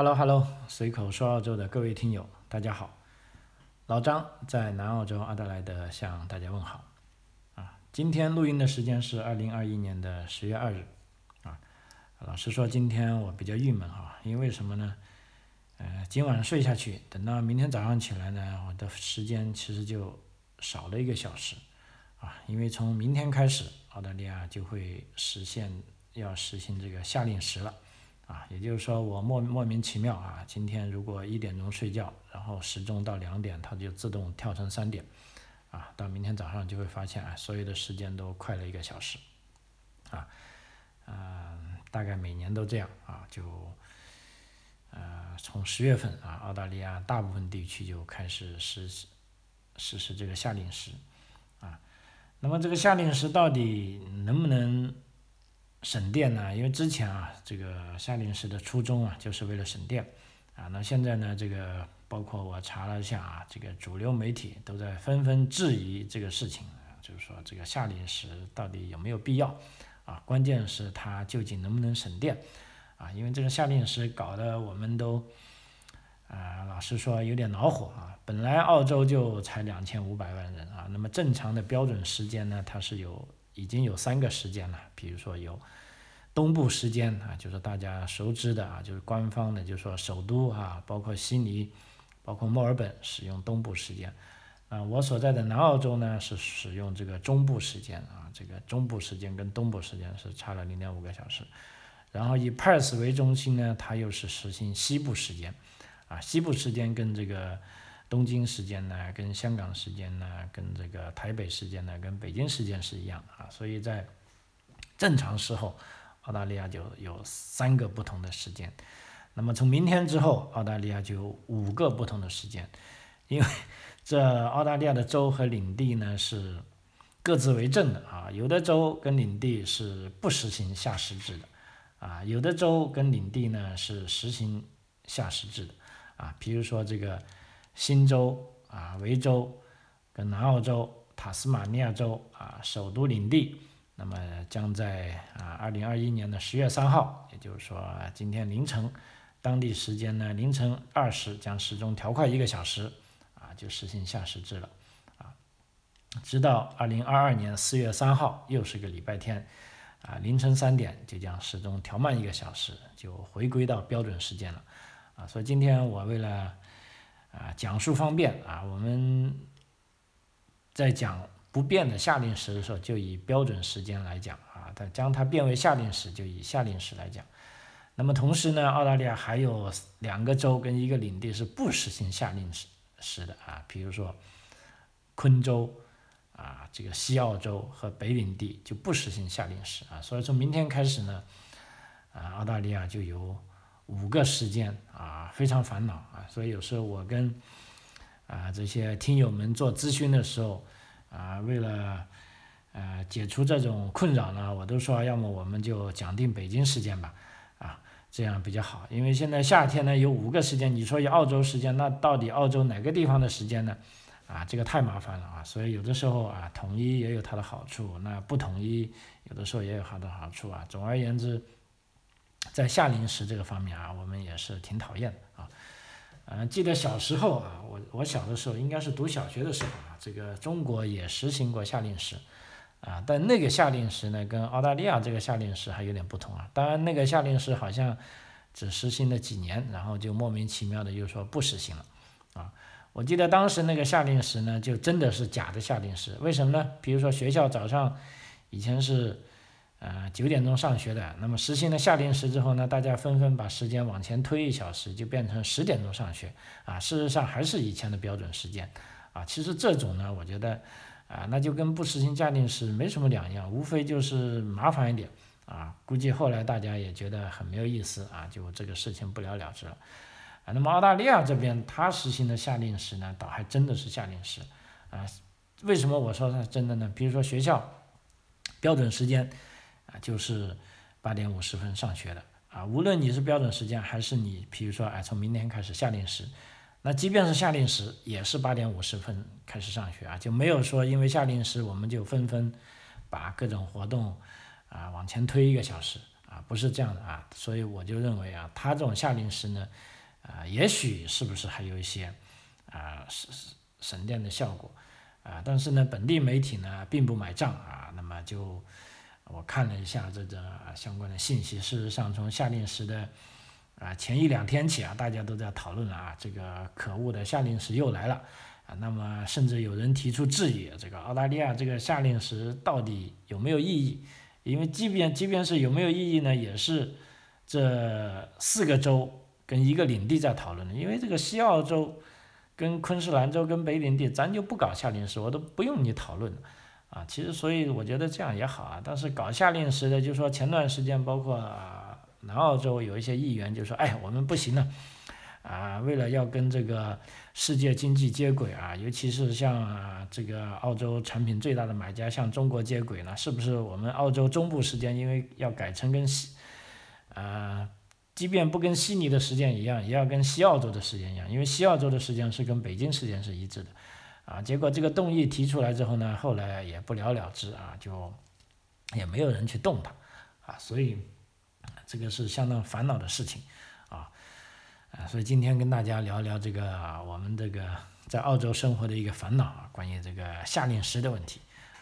Hello Hello，随口说澳洲的各位听友，大家好。老张在南澳洲阿德莱德向大家问好。啊，今天录音的时间是二零二一年的十月二日。啊，老实说，今天我比较郁闷哈，因为什么呢？呃，今晚睡下去，等到明天早上起来呢，我的时间其实就少了一个小时。啊，因为从明天开始，澳大利亚就会实现要实行这个夏令时了。啊，也就是说，我莫莫名其妙啊，今天如果一点钟睡觉，然后时钟到两点，它就自动跳成三点，啊，到明天早上就会发现啊，所有的时间都快了一个小时，啊，嗯，大概每年都这样啊，就，呃，从十月份啊，澳大利亚大部分地区就开始实施实施这个夏令时，啊，那么这个夏令时到底能不能？省电呢？因为之前啊，这个夏令时的初衷啊，就是为了省电啊。那现在呢，这个包括我查了一下啊，这个主流媒体都在纷纷质疑这个事情啊，就是说这个夏令时到底有没有必要啊？关键是它究竟能不能省电啊？因为这个夏令时搞得我们都啊，老实说有点恼火啊。本来澳洲就才两千五百万人啊，那么正常的标准时间呢，它是有。已经有三个时间了，比如说有东部时间啊，就是大家熟知的啊，就是官方的，就是说首都啊，包括悉尼，包括墨尔本使用东部时间，啊，我所在的南澳洲呢是使用这个中部时间啊，这个中部时间跟东部时间是差了零点五个小时，然后以 Perth 为中心呢，它又是实行西部时间，啊，西部时间跟这个。东京时间呢，跟香港时间呢，跟这个台北时间呢，跟北京时间是一样啊，所以在正常时候，澳大利亚就有三个不同的时间。那么从明天之后，澳大利亚就有五个不同的时间，因为这澳大利亚的州和领地呢是各自为政的啊，有的州跟领地是不实行夏时制的啊，有的州跟领地呢是实行夏时制的啊，比如说这个。新州啊，维州跟南澳洲、塔斯马尼亚州啊，首都领地，那么将在啊二零二一年的十月三号，也就是说今天凌晨，当地时间呢凌晨二时将时钟调快一个小时，啊就实行夏时制了，啊，直到二零二二年四月三号又是个礼拜天，啊凌晨三点就将时钟调慢一个小时，就回归到标准时间了，啊，所以今天我为了。啊，讲述方便啊，我们在讲不变的夏令时的时候，就以标准时间来讲啊，它将它变为夏令时，就以夏令时来讲。那么同时呢，澳大利亚还有两个州跟一个领地是不实行夏令时时的啊，比如说昆州啊，这个西澳洲和北领地就不实行夏令时啊，所以从明天开始呢，啊，澳大利亚就有。五个时间啊，非常烦恼啊，所以有时候我跟啊这些听友们做咨询的时候啊，为了呃解除这种困扰呢，我都说要么我们就讲定北京时间吧，啊这样比较好，因为现在夏天呢有五个时间，你说有澳洲时间，那到底澳洲哪个地方的时间呢？啊这个太麻烦了啊，所以有的时候啊统一也有它的好处，那不统一有的时候也有它的好处啊，总而言之。在夏令时这个方面啊，我们也是挺讨厌的啊。嗯，记得小时候啊，我我小的时候应该是读小学的时候啊，这个中国也实行过夏令时啊，但那个夏令时呢，跟澳大利亚这个夏令时还有点不同啊。当然，那个夏令时好像只实行了几年，然后就莫名其妙的又说不实行了啊。我记得当时那个夏令时呢，就真的是假的夏令时，为什么呢？比如说学校早上以前是。呃，九点钟上学的，那么实行了夏令时之后呢，大家纷纷把时间往前推一小时，就变成十点钟上学，啊，事实上还是以前的标准时间，啊，其实这种呢，我觉得，啊，那就跟不实行夏令时没什么两样，无非就是麻烦一点，啊，估计后来大家也觉得很没有意思，啊，就这个事情不了了之了，啊，那么澳大利亚这边它实行的夏令时呢，倒还真的是夏令时，啊，为什么我说是真的呢？比如说学校标准时间。啊，就是八点五十分上学的。啊，无论你是标准时间还是你，比如说哎，从明天开始夏令时，那即便是夏令时也是八点五十分开始上学啊，就没有说因为夏令时我们就纷纷把各种活动啊往前推一个小时。啊，不是这样的啊，所以我就认为啊，他这种夏令时呢，啊，也许是不是还有一些啊省省电的效果。啊，但是呢，本地媒体呢并不买账啊，那么就我看了一下这个相关的信息，事实上从夏令时的啊前一两天起啊，大家都在讨论了啊，这个可恶的夏令时又来了啊，那么甚至有人提出质疑，这个澳大利亚这个夏令时到底有没有意义？因为即便即便是有没有意义呢，也是这四个州跟一个领地在讨论的。因为这个西澳洲跟昆士兰州跟北领地，咱就不搞夏令时，我都不用你讨论啊。其实所以我觉得这样也好啊。但是搞夏令时的，就说前段时间包括南澳洲有一些议员就说，哎，我们不行了。啊，为了要跟这个世界经济接轨啊，尤其是像这个澳洲产品最大的买家向中国接轨呢，是不是我们澳洲中部时间因为要改成跟西，啊，即便不跟悉尼的时间一样，也要跟西澳洲的时间一样，因为西澳洲的时间是跟北京时间是一致的，啊，结果这个动议提出来之后呢，后来也不了了之啊，就也没有人去动它，啊，所以这个是相当烦恼的事情。啊，啊所以今天跟大家聊聊这个我们这个在澳洲生活的一个烦恼啊，关于这个夏令时的问题。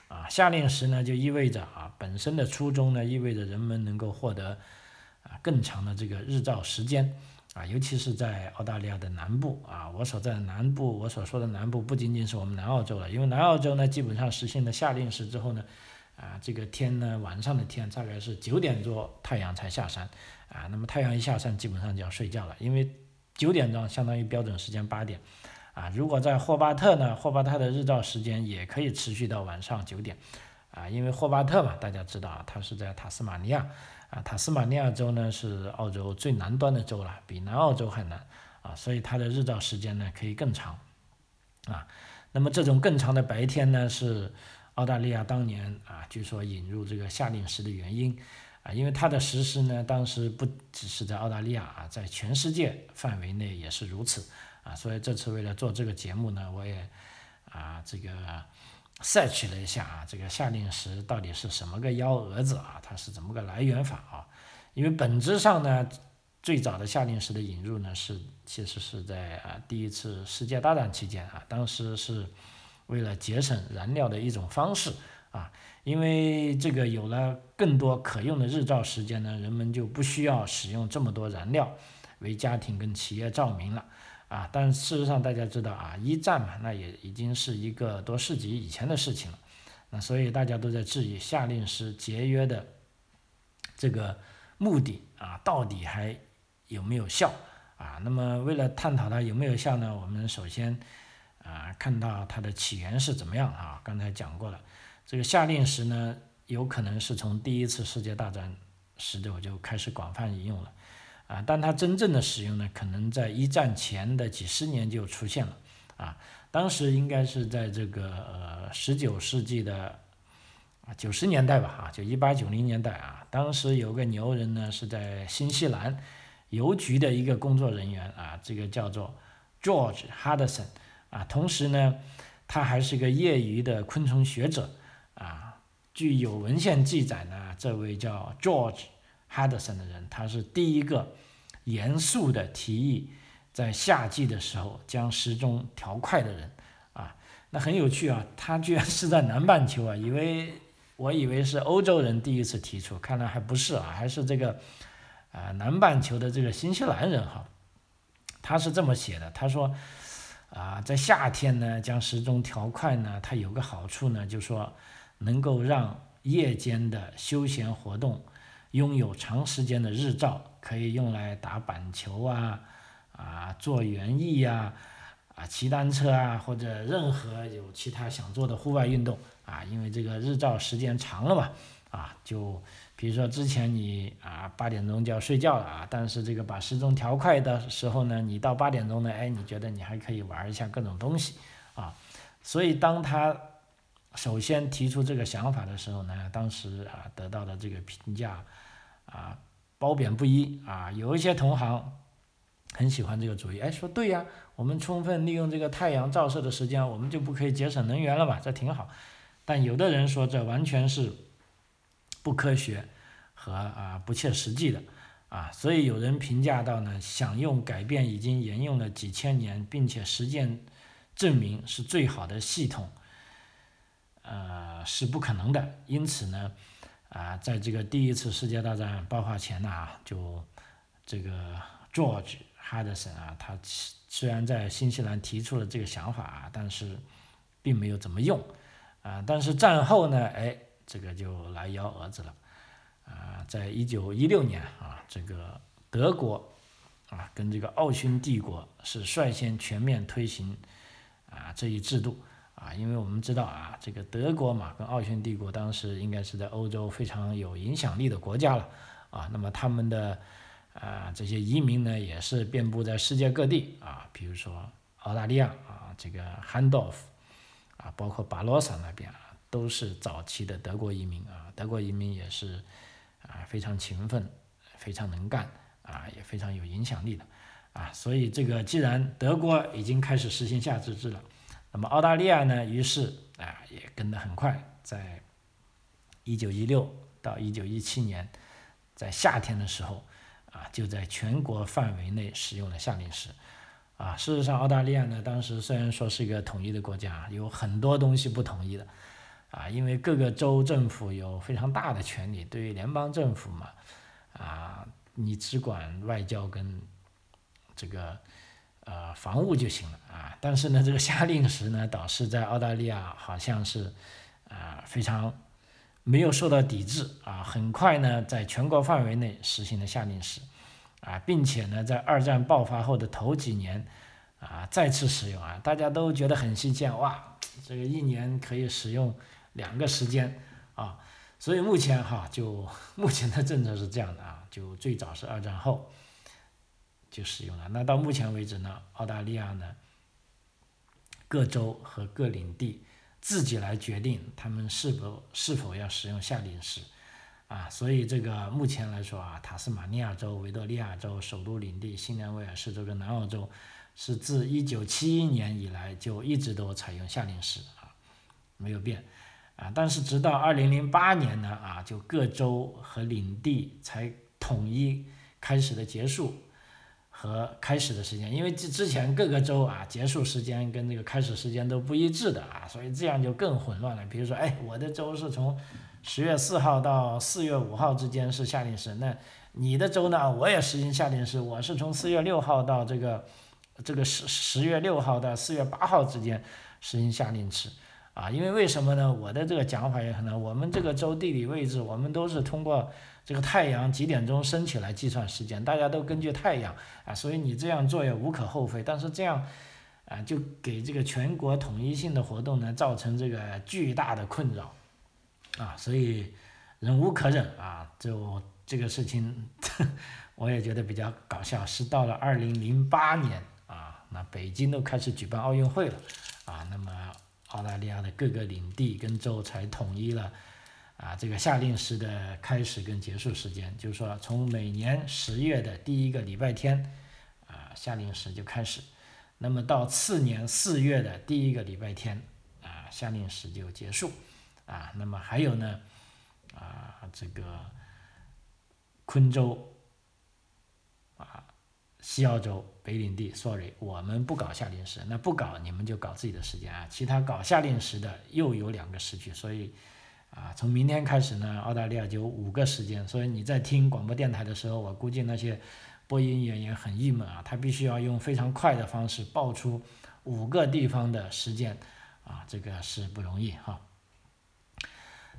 啊，夏令时呢就意味着啊，本身的初衷呢意味着人们能够获得啊更长的这个日照时间啊，尤其是在澳大利亚的南部啊，我所在的南部，我所说的南部不仅仅是我们南澳洲了，因为南澳洲呢基本上实现了夏令时之后呢，啊这个天呢晚上的天大概是九点多太阳才下山。啊，那么太阳一下山，基本上就要睡觉了，因为九点钟相当于标准时间八点，啊，如果在霍巴特呢，霍巴特的日照时间也可以持续到晚上九点，啊，因为霍巴特嘛，大家知道啊，它是在塔斯马尼亚，啊，塔斯马尼亚州呢是澳洲最南端的州了，比南澳洲还南，啊，所以它的日照时间呢可以更长，啊，那么这种更长的白天呢是澳大利亚当年啊，据说引入这个夏令时的原因。啊，因为它的实施呢，当时不只是在澳大利亚啊，在全世界范围内也是如此啊，所以这次为了做这个节目呢，我也啊这个 search 了一下啊，这个夏令时到底是什么个幺蛾子啊，它是怎么个来源法啊？因为本质上呢，最早的夏令时的引入呢，是其实是在啊第一次世界大战期间啊，当时是为了节省燃料的一种方式。啊，因为这个有了更多可用的日照时间呢，人们就不需要使用这么多燃料为家庭跟企业照明了。啊，但事实上大家知道啊，一战嘛，那也已经是一个多世纪以前的事情了。那所以大家都在质疑夏令时节约的这个目的啊，到底还有没有效？啊，那么为了探讨它有没有效呢，我们首先啊看到它的起源是怎么样啊？刚才讲过了。这个夏令时呢，有可能是从第一次世界大战时就就开始广泛应用了，啊，但它真正的使用呢，可能在一战前的几十年就出现了，啊，当时应该是在这个呃十九世纪的啊九十年代吧，啊，就一八九零年代啊，当时有个牛人呢是在新西兰邮局的一个工作人员啊，这个叫做 George Hudson 啊，同时呢，他还是个业余的昆虫学者。啊，据有文献记载呢，这位叫 George Henderson 的人，他是第一个严肃的提议在夏季的时候将时钟调快的人。啊，那很有趣啊，他居然是在南半球啊，以为我以为是欧洲人第一次提出，看来还不是啊，还是这个啊南半球的这个新西兰人哈，他是这么写的，他说啊，在夏天呢将时钟调快呢，它有个好处呢，就说。能够让夜间的休闲活动拥有长时间的日照，可以用来打板球啊，啊做园艺呀，啊骑单车啊，或者任何有其他想做的户外运动啊，因为这个日照时间长了嘛，啊就比如说之前你啊八点钟就要睡觉了啊，但是这个把时钟调快的时候呢，你到八点钟呢，哎你觉得你还可以玩一下各种东西啊，所以当他。首先提出这个想法的时候呢，当时啊得到的这个评价啊褒贬不一啊，有一些同行很喜欢这个主意，哎说对呀，我们充分利用这个太阳照射的时间，我们就不可以节省能源了嘛，这挺好。但有的人说这完全是不科学和啊不切实际的啊，所以有人评价到呢，想用改变已经沿用了几千年，并且实践证明是最好的系统，呃是不可能的。因此呢，啊，在这个第一次世界大战爆发前呢，就这个 George Harrison 啊，他虽然在新西兰提出了这个想法啊，但是并没有怎么用啊。但是战后呢，哎，这个就来幺蛾子了。啊，在一九一六年啊，这个德国啊跟这个奥匈帝国是率先全面推行啊这一制度啊，因为我们知道啊，这个德国嘛跟奥匈帝国当时应该是在欧洲非常有影响力的国家了啊，那么他们的啊这些移民呢也是遍布在世界各地啊，比如说澳大利亚啊，这个汉道夫啊，包括巴罗萨那边啊，都是早期的德国移民啊，德国移民也是。啊，非常勤奋，非常能干，啊，也非常有影响力的，啊，所以这个既然德国已经开始实行夏至制了，那么澳大利亚呢，于是啊也跟得很快，在一九一六到一九一七年，在夏天的时候，啊，就在全国范围内使用了夏令时，啊，事实上澳大利亚呢，当时虽然说是一个统一的国家，有很多东西不统一的。啊，因为各个州政府有非常大的权利，对于联邦政府嘛，啊，你只管外交跟这个呃防务就行了啊。但是呢，这个夏令时呢，倒是在澳大利亚好像是啊非常没有受到抵制啊，很快呢，在全国范围内实行了夏令时啊，并且呢，在二战爆发后的头几年啊再次使用啊，大家都觉得很新鲜哇，这个一年可以使用。两个时间啊，所以目前哈就目前的政策是这样的啊，就最早是二战后就使用了。那到目前为止呢，澳大利亚呢各州和各领地自己来决定他们是否是否要使用夏令时啊。所以这个目前来说啊，塔斯马尼亚州、维多利亚州、首都领地、新南威尔士州跟南澳州是自一九七一年以来就一直都采用夏令时啊，没有变。啊，但是直到二零零八年呢，啊，就各州和领地才统一开始的结束和开始的时间，因为之之前各个州啊结束时间跟那个开始时间都不一致的啊，所以这样就更混乱了。比如说，哎，我的州是从十月四号到四月五号之间是夏令时，那你的州呢，我也实行夏令时，我是从四月六号到这个这个十十月六号到四月八号之间实行夏令时。啊，因为为什么呢？我的这个讲法也可能，我们这个州地理位置，我们都是通过这个太阳几点钟升起来计算时间，大家都根据太阳啊，所以你这样做也无可厚非。但是这样啊，就给这个全国统一性的活动呢，造成这个巨大的困扰啊，所以忍无可忍啊，就这个事情，我也觉得比较搞笑。是到了二零零八年啊，那北京都开始举办奥运会了啊，那么。澳大利亚的各个领地跟州才统一了啊，这个夏令时的开始跟结束时间，就是说从每年十月的第一个礼拜天啊，夏令时就开始，那么到次年四月的第一个礼拜天啊，夏令时就结束啊，那么还有呢啊，这个昆州啊。西澳洲北领地，sorry，我们不搞夏令时，那不搞你们就搞自己的时间啊。其他搞夏令时的又有两个时区，所以啊，从明天开始呢，澳大利亚就五个时间。所以你在听广播电台的时候，我估计那些播音员也很郁闷啊，他必须要用非常快的方式报出五个地方的时间啊，这个是不容易哈。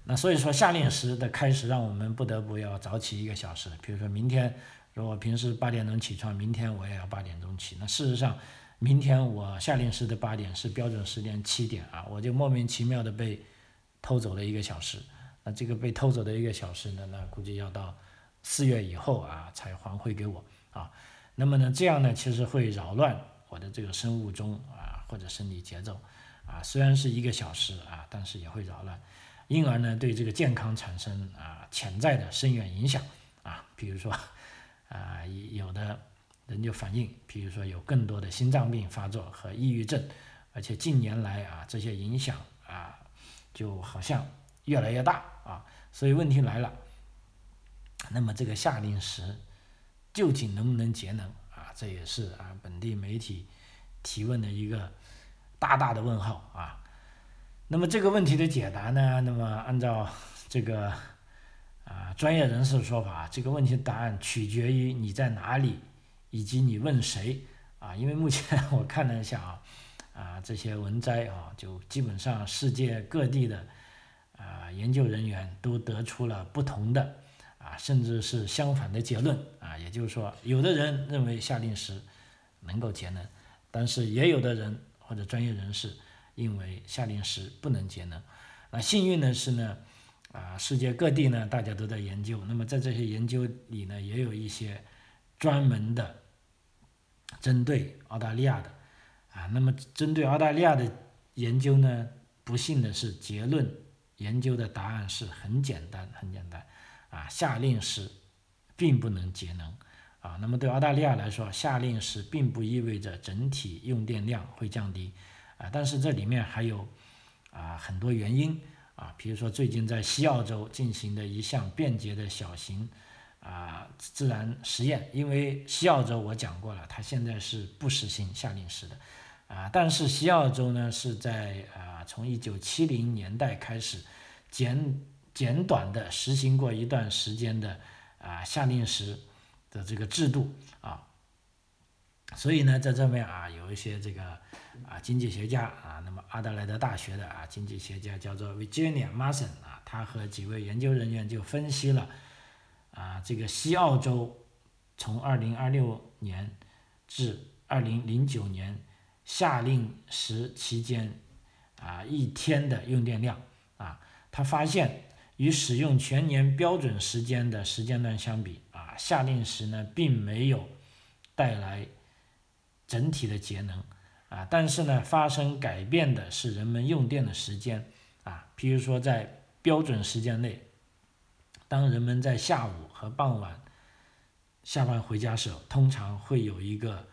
那所以说夏令时的开始，让我们不得不要早起一个小时，比如说明天。如果平时八点钟起床，明天我也要八点钟起。那事实上，明天我夏令时的八点是标准时间七点啊，我就莫名其妙的被偷走了一个小时。那这个被偷走的一个小时呢，那估计要到四月以后啊才还回给我啊。那么呢，这样呢，其实会扰乱我的这个生物钟啊或者生理节奏啊。虽然是一个小时啊，但是也会扰乱，因而呢，对这个健康产生啊潜在的深远影响啊，比如说。啊，有的人就反映，比如说有更多的心脏病发作和抑郁症，而且近年来啊，这些影响啊，就好像越来越大啊。所以问题来了，那么这个夏令时究竟能不能节能啊？这也是啊本地媒体提问的一个大大的问号啊。那么这个问题的解答呢？那么按照这个啊专业人士的说法，这个问题答案取决于你在哪里以及你问谁啊。因为目前 我看了一下啊啊这些文摘啊，就基本上世界各地的啊研究人员都得出了不同的。啊，甚至是相反的结论啊，也就是说，有的人认为夏令时能够节能，但是也有的人或者专业人士认为夏令时不能节能。那幸运的是呢，啊，世界各地呢大家都在研究，那么在这些研究里呢，也有一些专门的针对澳大利亚的啊，那么针对澳大利亚的研究呢，不幸的是结论研究的答案是很简单，很简单。啊，夏令时并不能节能啊。那么对澳大利亚来说，夏令时并不意味着整体用电量会降低啊。但是这里面还有啊很多原因啊，比如说最近在西澳洲进行的一项便捷的小型啊自然实验，因为西澳洲我讲过了，它现在是不实行夏令时的啊。但是西澳洲呢是在啊从一九七零年代开始简。简短的实行过一段时间的啊夏令时的这个制度啊，所以呢，在这边啊有一些这个啊经济学家啊，那么阿德莱德大学的啊经济学家叫做 Virginia Mason 啊，他和几位研究人员就分析了啊这个西澳洲从二零二六年至二零零九年夏令时期间啊一天的用电量啊，他发现。与使用全年标准时间的时间段相比，啊，夏令时呢并没有带来整体的节能，啊，但是呢发生改变的是人们用电的时间，啊，比如说在标准时间内，当人们在下午和傍晚下班回家时，通常会有一个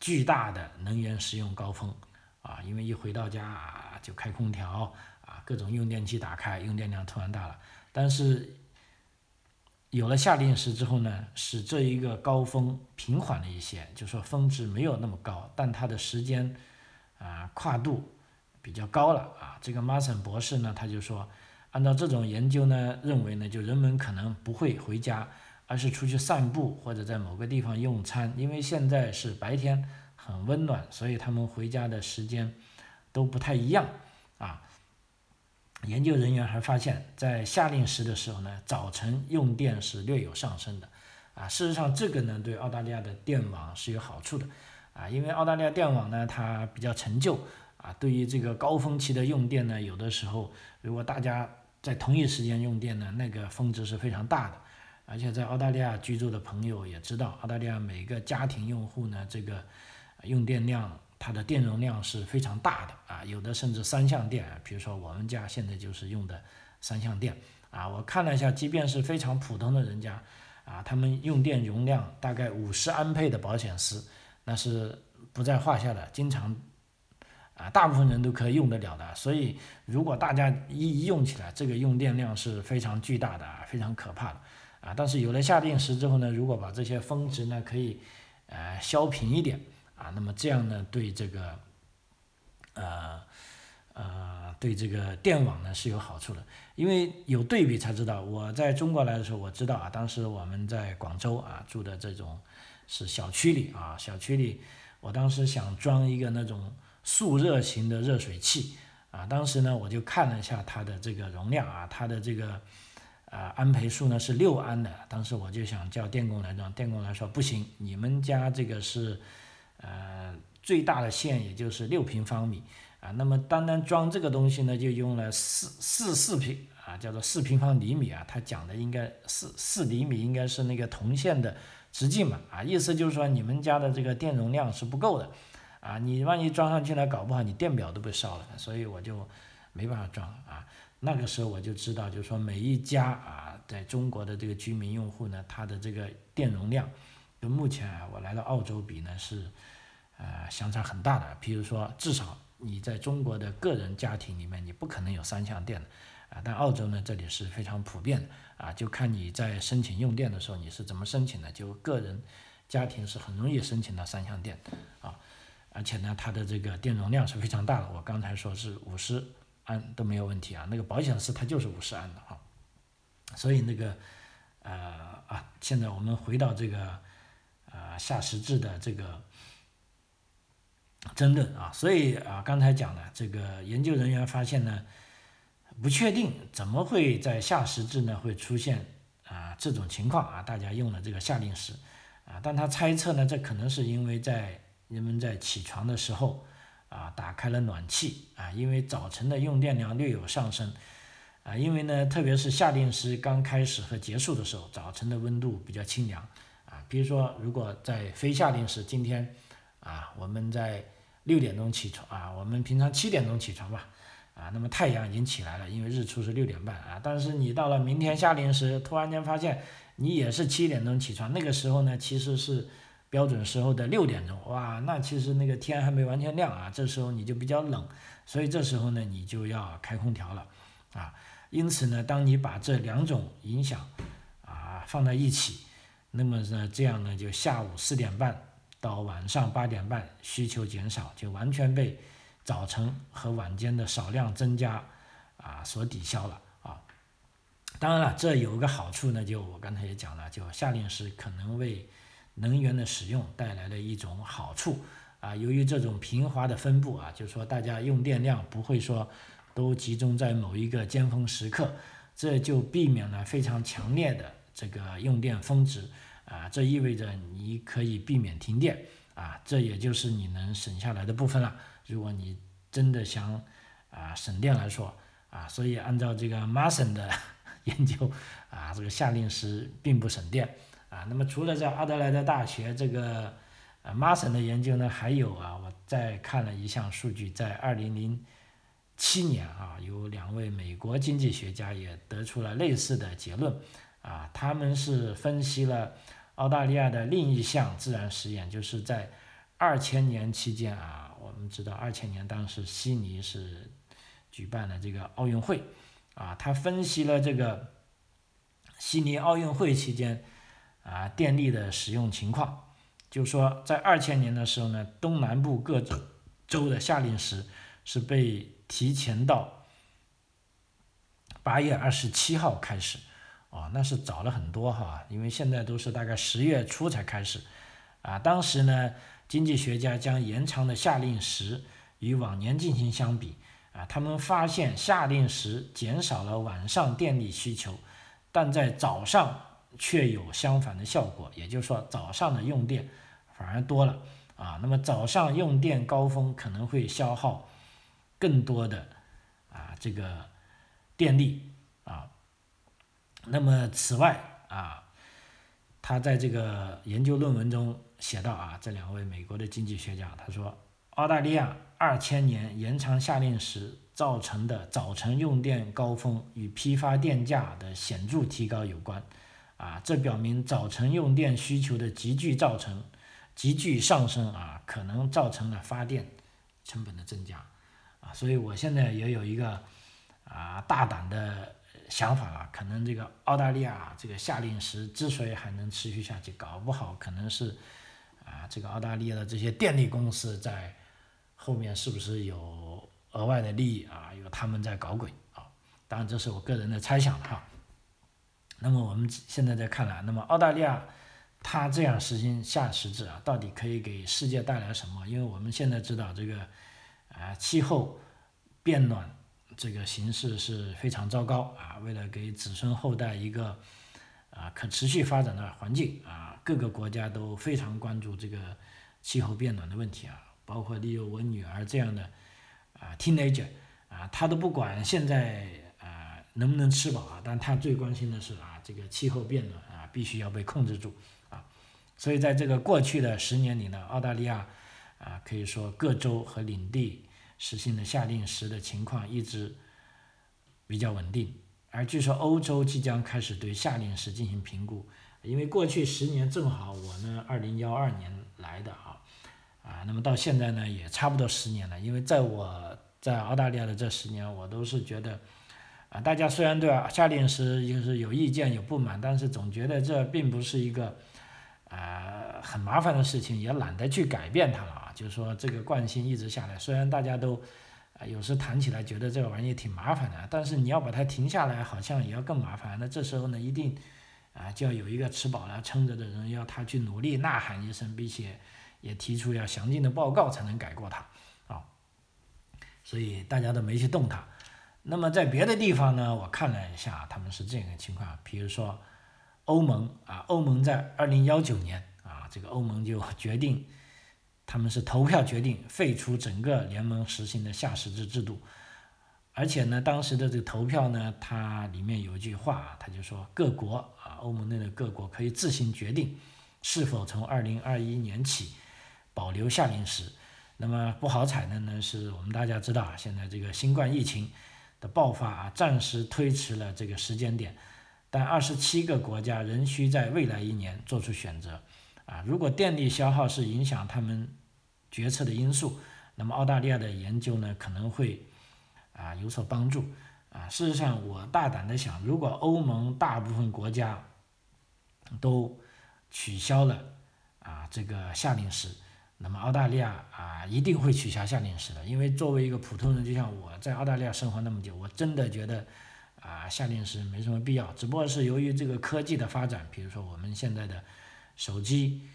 巨大的能源使用高峰，啊，因为一回到家啊就开空调啊。各种用电器打开，用电量突然大了。但是有了夏令时之后呢，使这一个高峰平缓了一些，就说峰值没有那么高，但它的时间啊跨度比较高了啊。这个马森博士呢，他就说，按照这种研究呢，认为呢，就人们可能不会回家，而是出去散步或者在某个地方用餐，因为现在是白天很温暖，所以他们回家的时间都不太一样啊。研究人员还发现，在夏令时的时候呢，早晨用电是略有上升的，啊，事实上这个呢对澳大利亚的电网是有好处的，啊，因为澳大利亚电网呢它比较陈旧，啊，对于这个高峰期的用电呢，有的时候如果大家在同一时间用电呢，那个峰值是非常大的，而且在澳大利亚居住的朋友也知道，澳大利亚每个家庭用户呢这个用电量。它的电容量是非常大的啊，有的甚至三相电，比如说我们家现在就是用的三相电啊。我看了一下，即便是非常普通的人家啊，他们用电容量大概五十安培的保险丝，那是不在话下的，经常啊，大部分人都可以用得了的。所以如果大家一一用起来，这个用电量是非常巨大的，非常可怕的啊。但是有了下定时之后呢，如果把这些峰值呢可以呃削平一点。啊，那么这样呢，对这个，呃，呃，对这个电网呢是有好处的，因为有对比才知道。我在中国来的时候，我知道啊，当时我们在广州啊住的这种是小区里啊，小区里，我当时想装一个那种速热型的热水器啊，当时呢我就看了一下它的这个容量啊，它的这个啊安培数呢是六安的，当时我就想叫电工来装，电工来说不行，你们家这个是。呃，最大的线也就是六平方米啊，那么单单装这个东西呢，就用了四四四平啊，叫做四平方厘米啊，他讲的应该四四厘米应该是那个铜线的直径嘛啊，意思就是说你们家的这个电容量是不够的啊，你万一装上去了，搞不好你电表都被烧了，所以我就没办法装啊。那个时候我就知道，就是说每一家啊，在中国的这个居民用户呢，它的这个电容量。跟目前啊，我来到澳洲比呢是，呃，相差很大的。比如说，至少你在中国的个人家庭里面，你不可能有三相电的，啊，但澳洲呢这里是非常普遍的啊，就看你在申请用电的时候你是怎么申请的，就个人家庭是很容易申请到三相电啊，而且呢它的这个电容量是非常大的，我刚才说是五十安都没有问题啊，那个保险丝它就是五十安的啊，所以那个呃啊，现在我们回到这个啊下实质的这个。争论啊，所以啊，刚才讲的这个研究人员发现呢，不确定怎么会在夏时制呢会出现啊这种情况啊，大家用了这个夏令时啊，但他猜测呢，这可能是因为在人们在起床的时候啊打开了暖气啊，因为早晨的用电量略有上升啊，因为呢，特别是夏令时刚开始和结束的时候，早晨的温度比较清凉啊，比如说如果在非夏令时，今天。啊，我们在六点钟起床啊，我们平常七点钟起床吧，啊，那么太阳已经起来了，因为日出是六点半啊。但是你到了明天夏令时，突然间发现你也是七点钟起床，那个时候呢，其实是标准时候的六点钟，哇，那其实那个天还没完全亮啊，这时候你就比较冷，所以这时候呢，你就要开空调了，啊，因此呢，当你把这两种影响啊放在一起，那么呢，这样呢，就下午四点半。到晚上八点半，需求减少，就完全被早晨和晚间的少量增加啊所抵消了啊。当然了，这有一个好处呢，就我刚才也讲了，就夏令时可能为能源的使用带来了一种好处啊。由于这种平滑的分布啊，就是说大家用电量不会说都集中在某一个尖峰时刻，这就避免了非常强烈的这个用电峰值。啊，这意味着你可以避免停电啊，这也就是你能省下来的部分了。如果你真的想啊省电来说啊，所以按照这个 Mason 的 研究啊，这个夏令时并不省电啊。那么除了在阿德莱德大学这个呃 Mason 的研究呢，还有啊，我再看了一项数据，在二零零七年啊，有两位美国经济学家也得出了类似的结论啊，他们是分析了。澳大利亚的另一项自然实验，就是在二千年期间啊，我们知道二千年当时悉尼是举办了这个奥运会啊，他分析了这个悉尼奥运会期间啊电力的使用情况，就说在二千年的时候呢，东南部各州州的夏令时是被提前到八月二十七号开始。哦，那是早了很多哈，因为现在都是大概十月初才开始，啊，当时呢，经济学家将延长的夏令时与往年进行相比，啊，他们发现夏令时减少了晚上电力需求，但在早上却有相反的效果，也就是说早上的用电反而多了，啊，那么早上用电高峰可能会消耗更多的啊这个电力啊。那么此外啊，他在这个研究论文中写到啊，这两位美国的经济学家他说，澳大利亚二千年延长夏令时造成的早晨用电高峰与批发电价的显著提高有关，啊，这表明早晨用电需求的急剧造成急剧上升啊，可能造成了发电成本的增加，啊，所以我现在也有一个啊大胆的。想法了，可能这个澳大利亚这个夏令时之所以还能持续下去，搞不好可能是啊，这个澳大利亚的这些电力公司在后面是不是有额外的利益啊？有他们在搞鬼啊？当然这是我个人的猜想哈。那么我们现在在看来，那么澳大利亚它这样实行夏时制啊，到底可以给世界带来什么？因为我们现在知道这个啊气候变暖。这个形势是非常糟糕啊！为了给子孙后代一个啊可持续发展的环境啊，各个国家都非常关注这个气候变暖的问题啊，包括例如我女儿这样的啊 teenager 啊，她都不管现在能不能吃饱啊，但他最关心的是啊这个气候变暖啊必须要被控制住啊，所以在这个过去的十年里呢，澳大利亚啊可以说各州和领地。实行的夏令时的情况一直比较稳定，而据说欧洲即将开始对夏令时进行评估，因为过去十年正好我呢二零幺二年来的啊，啊，那么到现在呢也差不多十年了，因为在我在澳大利亚的这十年，我都是觉得啊，大家虽然对夏令时就是有意见有不满，但是总觉得这并不是一个啊很麻烦的事情，也懒得去改变它了啊。就是说这个惯性一直下来，虽然大家都啊有时谈起来觉得这个玩意挺麻烦的，但是你要把它停下来，好像也要更麻烦。那这时候呢，一定啊就要有一个吃饱了撑着的人，要他去努力呐喊一声，并且也提出要详尽的报告才能改过它啊。所以大家都没去动它。那么在别的地方呢，我看了一下，他们是这个情况，比如说欧盟啊，欧盟在二零幺九年啊，这个欧盟就决定，他们是投票决定废除整个联盟实行的夏时制制度，而且呢，当时的这个投票呢，它里面有一句话，他就说各国啊，欧盟内的各国可以自行决定是否从二零二一年起保留夏令时。那么不好彩的呢，是我们大家知道啊，现在这个新冠疫情。的爆发啊，暂时推迟了这个时间点，但二十七个国家仍需在未来一年做出选择啊。如果电力消耗是影响他们决策的因素，那么澳大利亚的研究呢可能会啊有所帮助啊。事实上，我大胆的想，如果欧盟大部分国家都取消了啊这个夏令时。那么澳大利亚啊，一定会取消夏令时的，因为作为一个普通人，就像我在澳大利亚生活那么久，我真的觉得啊，夏令时没什么必要。只不过是由于这个科技的发展，比如说我们现在的手机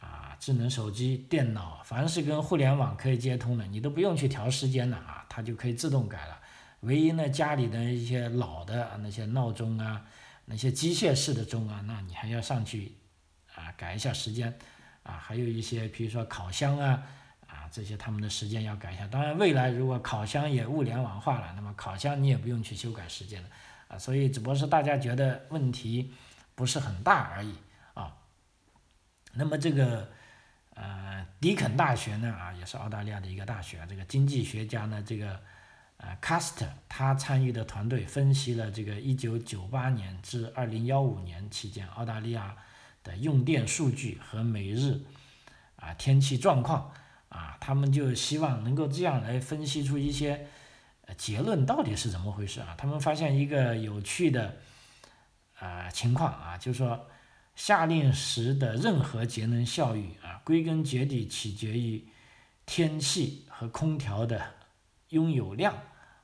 啊，智能手机、电脑，凡是跟互联网可以接通的，你都不用去调时间了啊，它就可以自动改了。唯一呢，家里的一些老的那些闹钟啊，那些机械式的钟啊，那你还要上去啊改一下时间。啊，还有一些，比如说烤箱啊，啊，这些他们的时间要改一下。当然，未来如果烤箱也物联网化了，那么烤箱你也不用去修改时间了，啊，所以只不过是大家觉得问题不是很大而已啊。那么这个呃，迪肯大学呢，啊，也是澳大利亚的一个大学，这个经济学家呢，这个呃，Cast 他参与的团队分析了这个一九九八年至二零幺五年期间澳大利亚。的用电数据和每日啊天气状况啊，他们就希望能够这样来分析出一些结论到底是怎么回事啊？他们发现一个有趣的啊情况啊，就是说夏令时的任何节能效益啊，归根结底取决于天气和空调的拥有量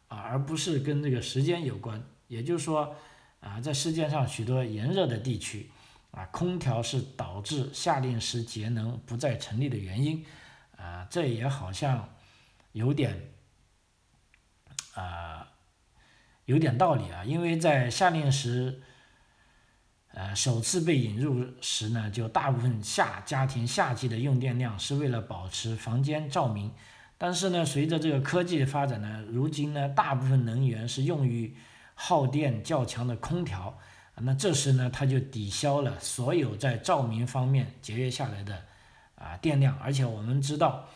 啊，而不是跟这个时间有关。也就是说啊，在世界上许多炎热的地区。啊，空调是导致夏令时节能不再成立的原因，啊，这也好像有点啊，有点道理啊，因为在夏令时，呃，首次被引入时呢，就大部分夏家庭夏季的用电量是为了保持房间照明，但是呢，随着这个科技的发展呢，如今呢，大部分能源是用于耗电较强的空调。那这时呢，它就抵消了所有在照明方面节约下来的啊电量，而且我们知道，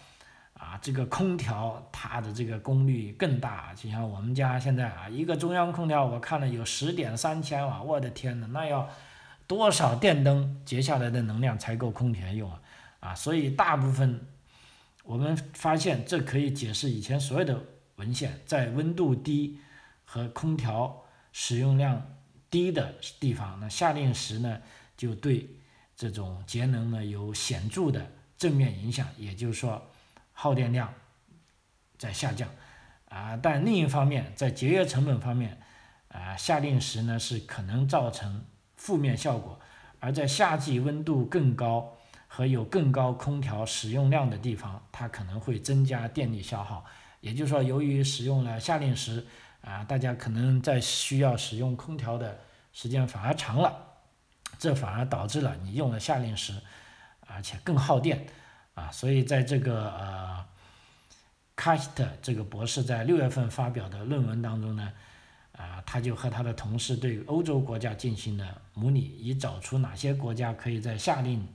啊这个空调它的这个功率更大，就像我们家现在啊一个中央空调，我看了有十点三千瓦，我的天呐，那要多少电灯节下来的能量才够空调用啊？啊，所以大部分我们发现这可以解释以前所有的文献，在温度低和空调使用量。低的地方，那夏令时呢，就对这种节能呢有显著的正面影响，也就是说，耗电量在下降，啊，但另一方面，在节约成本方面，啊，夏令时呢是可能造成负面效果，而在夏季温度更高和有更高空调使用量的地方，它可能会增加电力消耗，也就是说，由于使用了夏令时。啊，大家可能在需要使用空调的时间反而长了，这反而导致了你用了夏令时，而且更耗电啊。所以在这个呃，卡斯特这个博士在六月份发表的论文当中呢，啊，他就和他的同事对欧洲国家进行了模拟，以找出哪些国家可以在夏令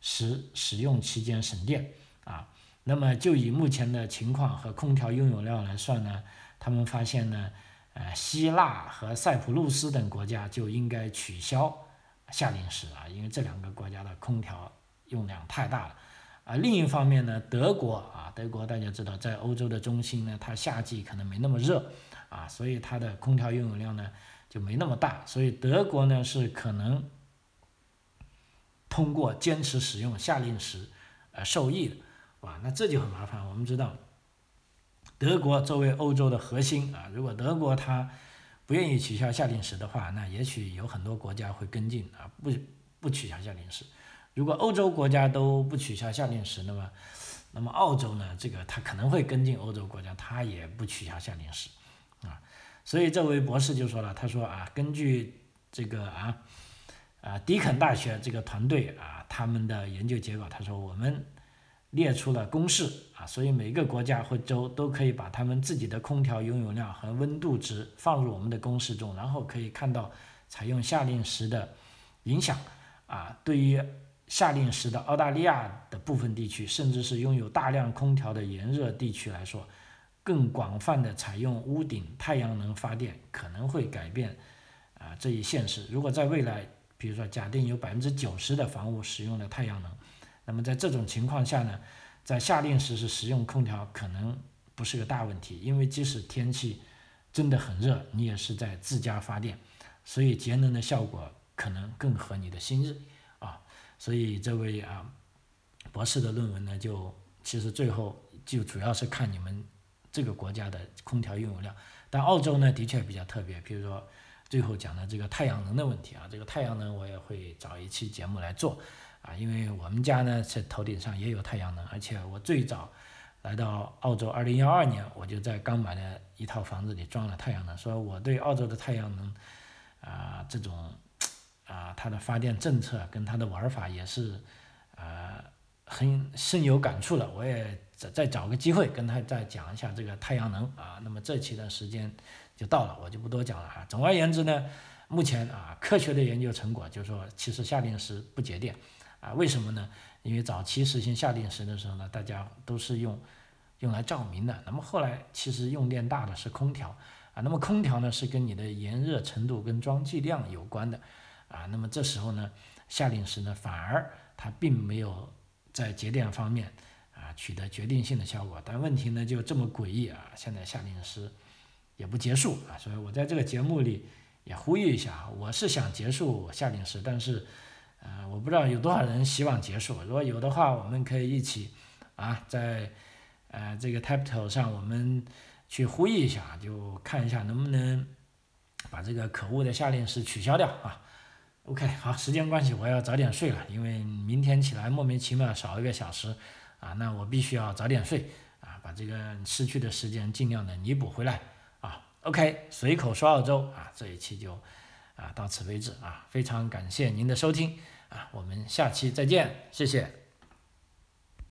时使用期间省电啊。那么就以目前的情况和空调拥有量来算呢。他们发现呢，呃，希腊和塞浦路斯等国家就应该取消夏令时啊，因为这两个国家的空调用量太大了，啊，另一方面呢，德国啊，德国大家知道在欧洲的中心呢，它夏季可能没那么热啊，所以它的空调拥有量呢就没那么大，所以德国呢是可能通过坚持使用夏令时而受益的，哇，那这就很麻烦。我们知道，德国作为欧洲的核心啊，如果德国它不愿意取消夏令时的话，那也许有很多国家会跟进啊，不不取消夏令时。如果欧洲国家都不取消夏令时，那么，那么澳洲呢？这个他可能会跟进欧洲国家，他也不取消夏令时，啊，所以这位博士就说了，他说啊，根据这个啊，啊迪肯大学这个团队啊他们的研究结果，他说我们。列出了公式啊，所以每个国家或州都可以把他们自己的空调拥有量和温度值放入我们的公式中，然后可以看到采用夏令时的影响啊。对于夏令时的澳大利亚的部分地区，甚至是拥有大量空调的炎热地区来说，更广泛的采用屋顶太阳能发电可能会改变啊这一现实。如果在未来，比如说假定有百分之九十的房屋使用了太阳能。那么在这种情况下呢，在夏令时是使用空调可能不是个大问题，因为即使天气真的很热，你也是在自家发电，所以节能的效果可能更合你的心意啊。所以这位啊博士的论文呢，就其实最后就主要是看你们这个国家的空调拥有量，但澳洲呢的确比较特别，比如说最后讲的这个太阳能的问题啊，这个太阳能我也会找一期节目来做。啊，因为我们家呢是头顶上也有太阳能，而且我最早来到澳洲，二零幺二年我就在刚买的一套房子里装了太阳能，所以我对澳洲的太阳能啊这种啊它的发电政策跟它的玩法也是啊很深有感触了。我也再再找个机会跟他再讲一下这个太阳能啊。那么这期的时间就到了，我就不多讲了啊。总而言之呢，目前啊科学的研究成果就是说，其实夏令时不节电。啊，为什么呢？因为早期实行夏令时的时候呢，大家都是用用来照明的。那么后来其实用电大的是空调啊。那么空调呢是跟你的炎热程度跟装机量有关的啊。那么这时候呢，夏令时呢反而它并没有在节电方面啊取得决定性的效果。但问题呢就这么诡异啊，现在夏令时也不结束啊。所以我在这个节目里也呼吁一下，我是想结束夏令时，但是。啊，我不知道有多少人希望结束。如果有的话，我们可以一起啊，在呃这个 t a p t o 上，我们去呼吁一下，就看一下能不能把这个可恶的夏令时取消掉啊。OK，好，时间关系，我要早点睡了，因为明天起来莫名其妙少一个小时啊，那我必须要早点睡啊，把这个失去的时间尽量的弥补回来啊。OK，随口说澳洲啊，这一期就。啊，到此为止啊！非常感谢您的收听啊，我们下期再见，谢谢。